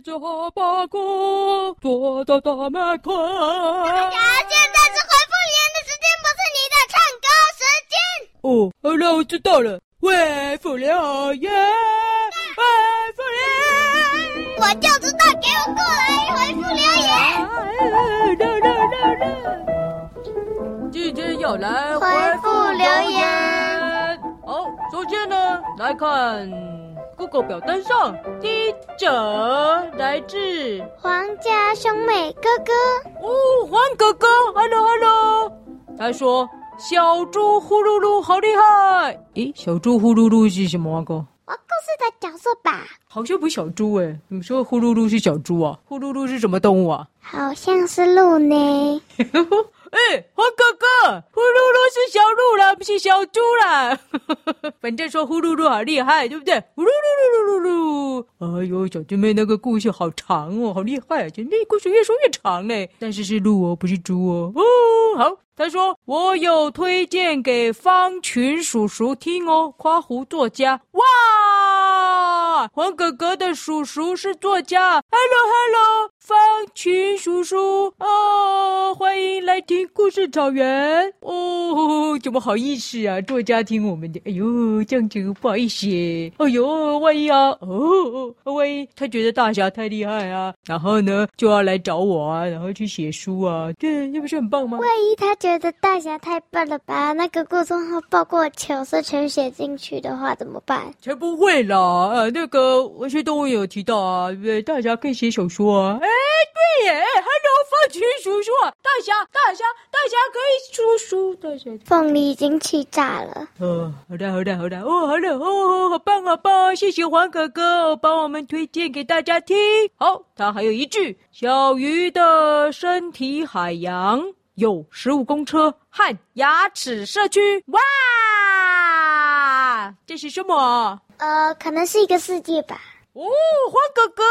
接着把歌做到大麦克。大家现在是回复留言的时间，不是你的唱歌时间。哦，好了，我知道了。回复留言，回复留言，我就知道，给我过来回复留言。来来来来，今天要来回复留言。好，首先呢，来看。Google 表单上，第一者来自皇家兄妹哥哥哦，黄哥哥，Hello Hello，他说小猪呼噜噜好厉害。咦，小猪呼噜噜是什么啊哥？我故事的角色吧？好像不是小猪诶，怎么说呼噜噜是小猪啊？呼噜噜是什么动物啊？好像是鹿呢。哎，黄哥哥，呼噜噜是小鹿啦，不是小猪啦。反正说呼噜噜好厉害，对不对？呼噜噜噜噜噜噜。哎呦，小猪妹那个故事好长哦，好厉害啊！这故事越说越长嘞。但是是鹿哦，不是猪哦。哦，好。他说我有推荐给方群叔叔听哦，夸胡作家。哇，黄哥哥的叔叔是作家。Hello Hello，方群叔叔哦，听故事草原哦。怎么好意思啊？作家听我们的，哎呦，这样子不好意思。哎呦，万一啊，哦，万一他觉得大侠太厉害啊，然后呢就要来找我啊，然后去写书啊，对，这不是很棒吗？万一他觉得大侠太笨了，把那个顾中浩抱过糗事全写进去的话怎么办？才不会啦！呃，那个文学动物有提到啊，对不对？大侠可以写小说啊。哎，对耶，Hello，方群叔叔，大侠，大侠，大侠可以出书，大侠。凤梨已经气炸了。哦，好的，好的，好的，哦，好的，哦，好棒，好棒，谢谢黄哥哥帮我们推荐给大家听。好，他还有一句：小鱼的身体海洋。有食物公车和牙齿社区，哇！这是什么？呃，可能是一个世界吧。哦，黄哥哥，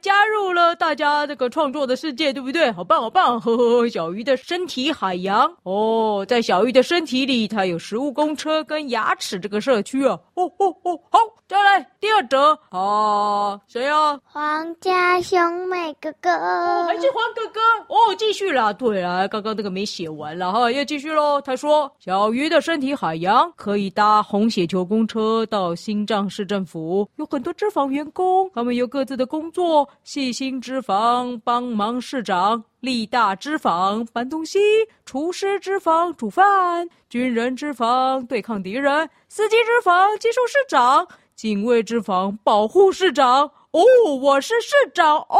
加入了大家这个创作的世界，对不对？好棒，好棒！呵呵，小鱼的身体海洋哦，在小鱼的身体里，它有食物公车跟牙齿这个社区啊。哦哦哦，好，再来第二则啊，谁啊？皇家兄妹哥哥，哦，还是黄哥哥哦，继续啦。对啊，刚刚那个没写完了哈，要继续喽。他说，小鱼的身体海洋可以搭红血球公车到新藏市政府，有很多脂肪员工，他们有各自的工作，细心脂肪帮忙市长，力大脂肪搬东西，厨师脂肪煮饭，军人脂肪对抗敌人，司机脂肪接受市长，警卫脂肪保护市长。哦，我是市长哦。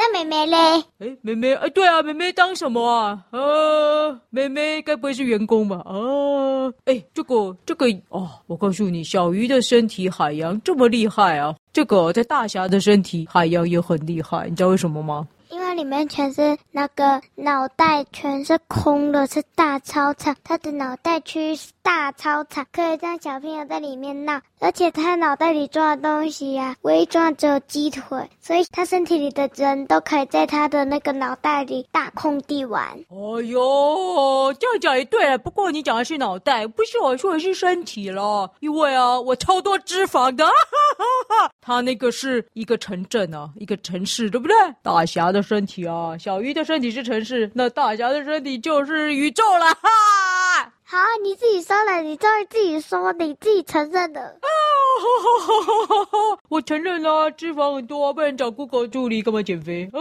那妹妹嘞？哎，妹妹，哎，对啊，妹妹当什么啊？呃，妹妹该不会是员工吧？啊，哎，这个，这个，哦，我告诉你，小鱼的身体海洋这么厉害啊！这个在大侠的身体海洋也很厉害，你知道为什么吗？因为里面全是那个脑袋，全是空的，是大操场。他的脑袋区是大操场，可以让小朋友在里面闹。而且他脑袋里装的东西呀、啊，唯一装只有鸡腿，所以他身体里的人都可以在他的那个脑袋里大空地玩。哎呦，这样讲也对了。不过你讲的是脑袋，不是我说的是身体了。因为啊，我超多脂肪的。哈哈哈，他那个是一个城镇啊，一个城市，对不对？大侠的。身体啊，小鱼的身体是城市，那大侠的身体就是宇宙了哈。好，你自己说了，你终于自己说，你自己承认的。我承认了，脂肪很多，不然找 Google 助理干嘛减肥？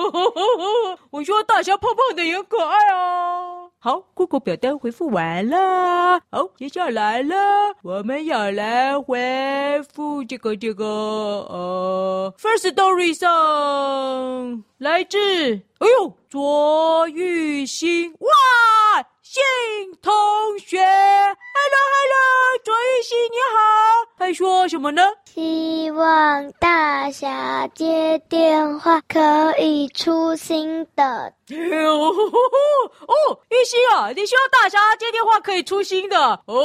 我说大侠胖胖的也可爱啊。好，Google 表单回复完了。好，接下来了，我们要来回复这个这个呃，First Story 上来自，哎呦，卓玉欣哇。新同学，Hello Hello，卓玉熙你好，还说什么呢？希望大侠接电话可以出新的。哦，哦，玉熙啊，你希望大侠接电话可以出新的哦。哦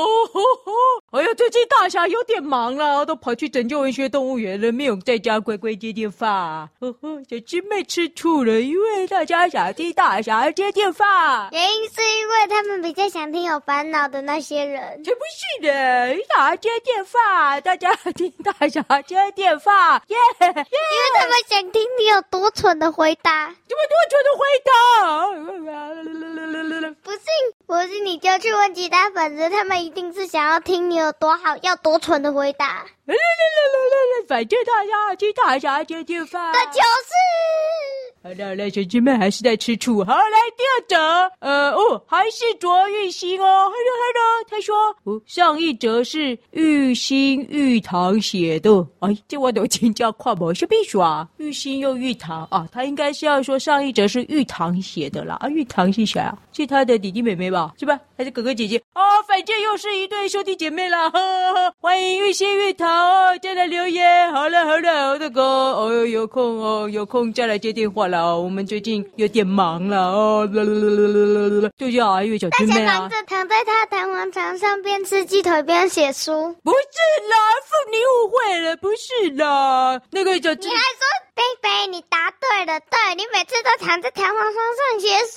哎呀，最近大侠有点忙了，都跑去拯救文学动物园了，没有在家乖乖接电话。呵呵，小师妹吃醋了，因为大家想听大侠接电话。原因是因为他们比较想听有烦恼的那些人。才不是的，大家接电话，大家听大大侠接电话，耶耶！因为他们想听你有多蠢的回答，这么多蠢的回答。不信，不信你就去问其他粉丝，他们一定是想要听你有多好，要多蠢的回答。反正大家听大侠接电话，那就是。好了好了，小鸡妹还是在吃醋。好，来第二则，呃哦，还是卓玉兴哦。Hello Hello，他说，哦，上一则是玉兴玉堂写的。哎，这我都请教跨模是必须啊。玉兴又玉堂啊，他应该是要说上一则是玉堂写的啦。啊，玉堂是谁啊？是他的弟弟妹妹吧？是吧？还是哥哥姐姐？哦，反正又是一对兄弟姐妹啦。呵呵，欢迎玉兴玉堂哦，再来留言。好了好了，那个，哦，有空哦，有空再来接电话了。我们最近有点忙了哦，就叫啊，一位小师妹啊，忙着躺在他弹簧床上边吃鸡腿边写书，不是啦，父你误会了，不是啦，那个叫你还说贝贝，你答对了，对，你每次都躺在弹簧床上写书。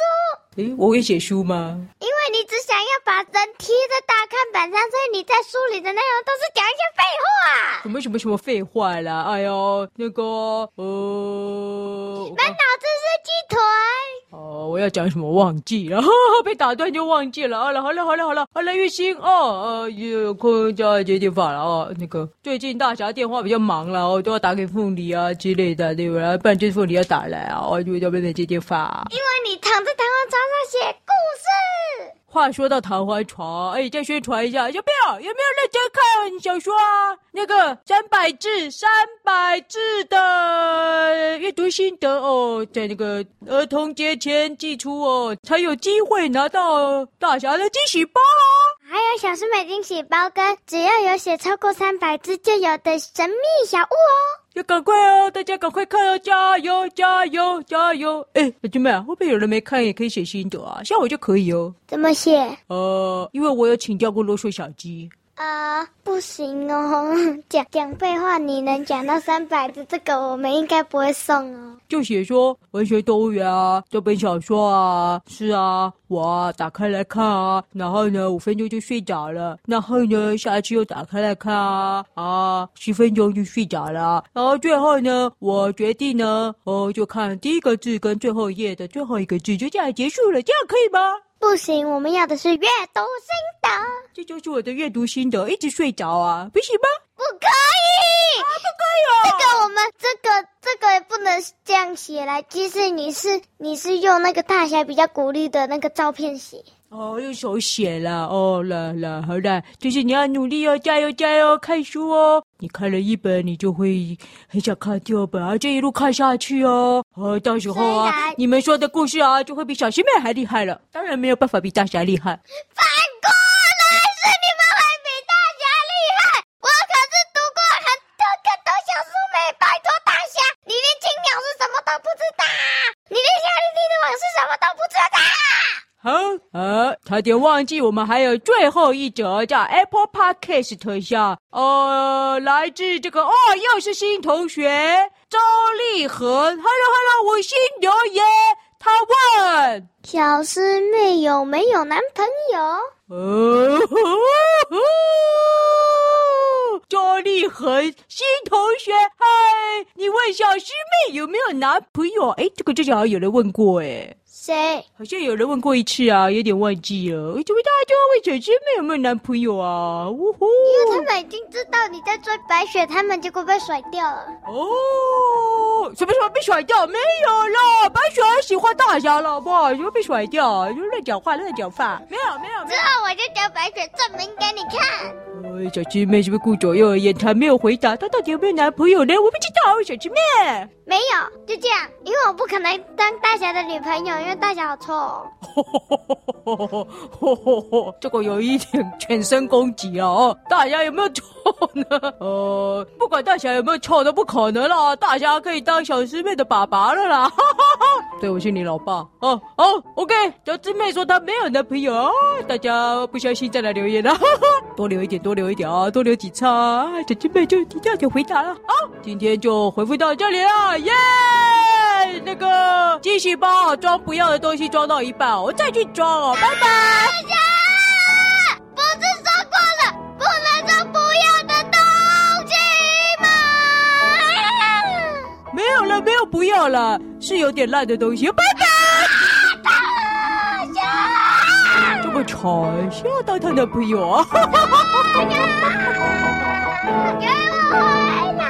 诶，我会写书吗？因为你只想要把人踢在大看板上，所以你在书里的内容都是讲一些废话。什么什么什么废话啦？哎呦，那个，呃，满脑子是鸡腿。哦，我要讲什么忘记了，被打断就忘记了。好了，好了，好了，好了，好了，玉兴哦，呃，有空就要接电话了哦。那个最近大侠电话比较忙了，哦都要打给凤梨啊之类的，对不对？不然就是凤梨要打来啊，我就要不能接电话。因为你躺在弹簧床上写故事。话说到桃花床，哎，再宣传一下，有没有有没有认真看小说啊？那个三百字三百字的阅读心得哦，在那个儿童节前寄出哦，才有机会拿到大侠的惊喜包哦。还有小师妹惊喜包跟只要有写超过三百字就有的神秘小物哦。要赶快哦！大家赶快看哦！加油，加油，加油！哎，小姐妹啊，会不会有人没看也可以写心得啊？像我就可以哦。怎么写？呃，因为我有请教过啰嗦小鸡。啊、不行哦，讲讲废话，你能讲到三百字，这个我们应该不会送哦。就写说文学动物园啊，这本小说啊，是啊，我打开来看啊，然后呢五分钟就睡着了，然后呢下一次又打开来看啊，啊十分钟就睡着了，然后最后呢我决定呢，哦就看第一个字跟最后一页的最后一个字，就这样结束了，这样可以吗？不行，我们要的是阅读心得。这就是我的阅读心得，一直睡着啊，不行吗？不可以，啊，不可以哦。这个我们这个这个也不能这样写来。即使你是你是用那个大侠比较鼓励的那个照片写。哦，用手写了哦，啦啦，好啦，就是你要努力哦，加油加油，看书哦。你看了一本，你就会很想看第二本啊，这一路看下去哦。哦，到时候啊，你们说的故事啊，就会比小师妹还厉害了。当然没有办法比大侠厉害。反差点忘记，我们还有最后一则叫 Apple Podcast 特效，呃，来自这个哦，又是新同学周立恒，Hello Hello，我新留言，他问小师妹有没有男朋友？哦，周立恒新同学，嗨，你问小师妹有没有男朋友？哎，这个之前好像有人问过，哎。谁？好像有人问过一次啊，有点忘记了。为什么大家就要问小狮妹有没有男朋友啊？呜呼！因为他们已经知道你在追白雪，他们结果被甩掉了。哦，什么什么被甩掉？没有啦，白雪还喜欢大侠了，好不好？怎么被甩掉？就乱讲话，乱讲话。没有，没有，之后我就叫白雪证明给你看。哎，小鸡妹是不是顾左右而言他没有回答，她到底有没有男朋友呢？我不知道，小鸡妹。没有，就这样，因为我不可能当大侠的女朋友，因为大侠好臭。这个有一点全身攻击哦。大侠有没有臭呢？呃，不管大侠有没有臭都不可能啦。大侠可以当小师妹的爸爸了啦。哈 哈对，我是你老爸。哦哦，OK。小师妹说她没有男朋友啊，大家不相信再来留言啦。多留一点，多留一点啊，多留几次啊。小师妹就一定就回答了。好，今天就回复到这里了。耶那个，继续包，装不要的东西装到一半哦，我再去装哦，拜拜。姐姐，不是说过了不能装不要的东西吗？没有了，没有不要了，是有点烂的东西。拜拜。啊！这个长，要当他男朋友啊？给我回来！